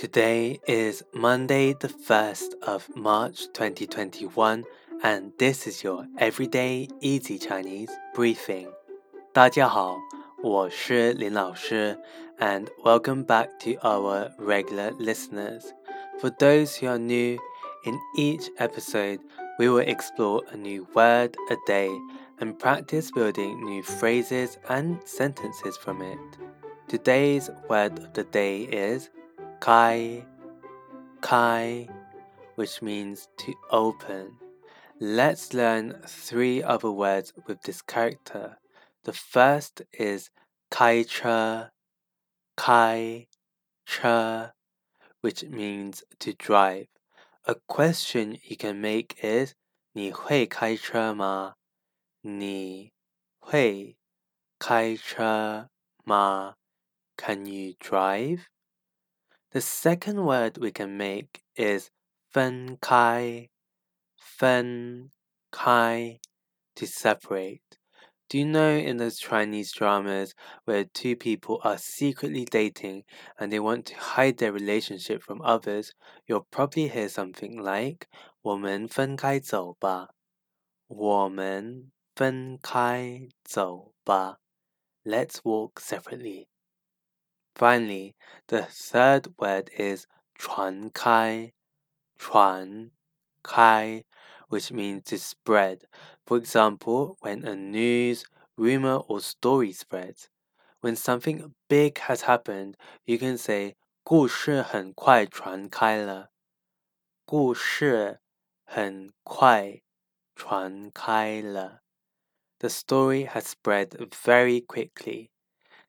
Today is Monday, the 1st of March 2021, and this is your Everyday Easy Chinese Briefing. 大家好，我是林老师, and welcome back to our regular listeners. For those who are new, in each episode, we will explore a new word a day and practice building new phrases and sentences from it. Today's word of the day is kai kai which means to open. Let's learn three other words with this character. The first is kai che kai che which means to drive. A question you can make is 你会开车吗?你会开车吗?你会开车吗? Can you drive? The second word we can make is 分开,分开 to separate. Do you know in those Chinese dramas where two people are secretly dating and they want to hide their relationship from others, you'll probably hear something like 我们分开走吧。我们分开走吧。Let's walk separately. Finally, the third word is 传开,传开, which means to spread. For example, when a news, rumor, or story spreads. When something big has happened, you can say 故事很快传开了。故事很快传开了。The story has spread very quickly.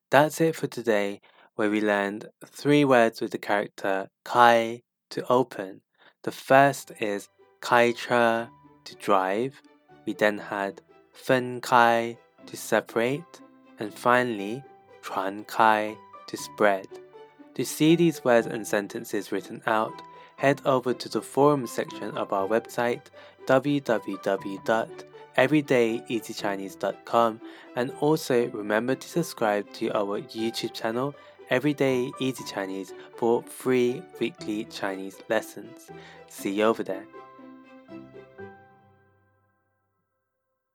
That's it for today where we learned three words with the character kai to open. The first is kai che to drive. We then had fen kai to separate, and finally chuan kai to spread. To see these words and sentences written out, head over to the forum section of our website www.everydayeasychinese.com and also remember to subscribe to our YouTube channel Everyday Easy Chinese for free weekly Chinese lessons. See you over there.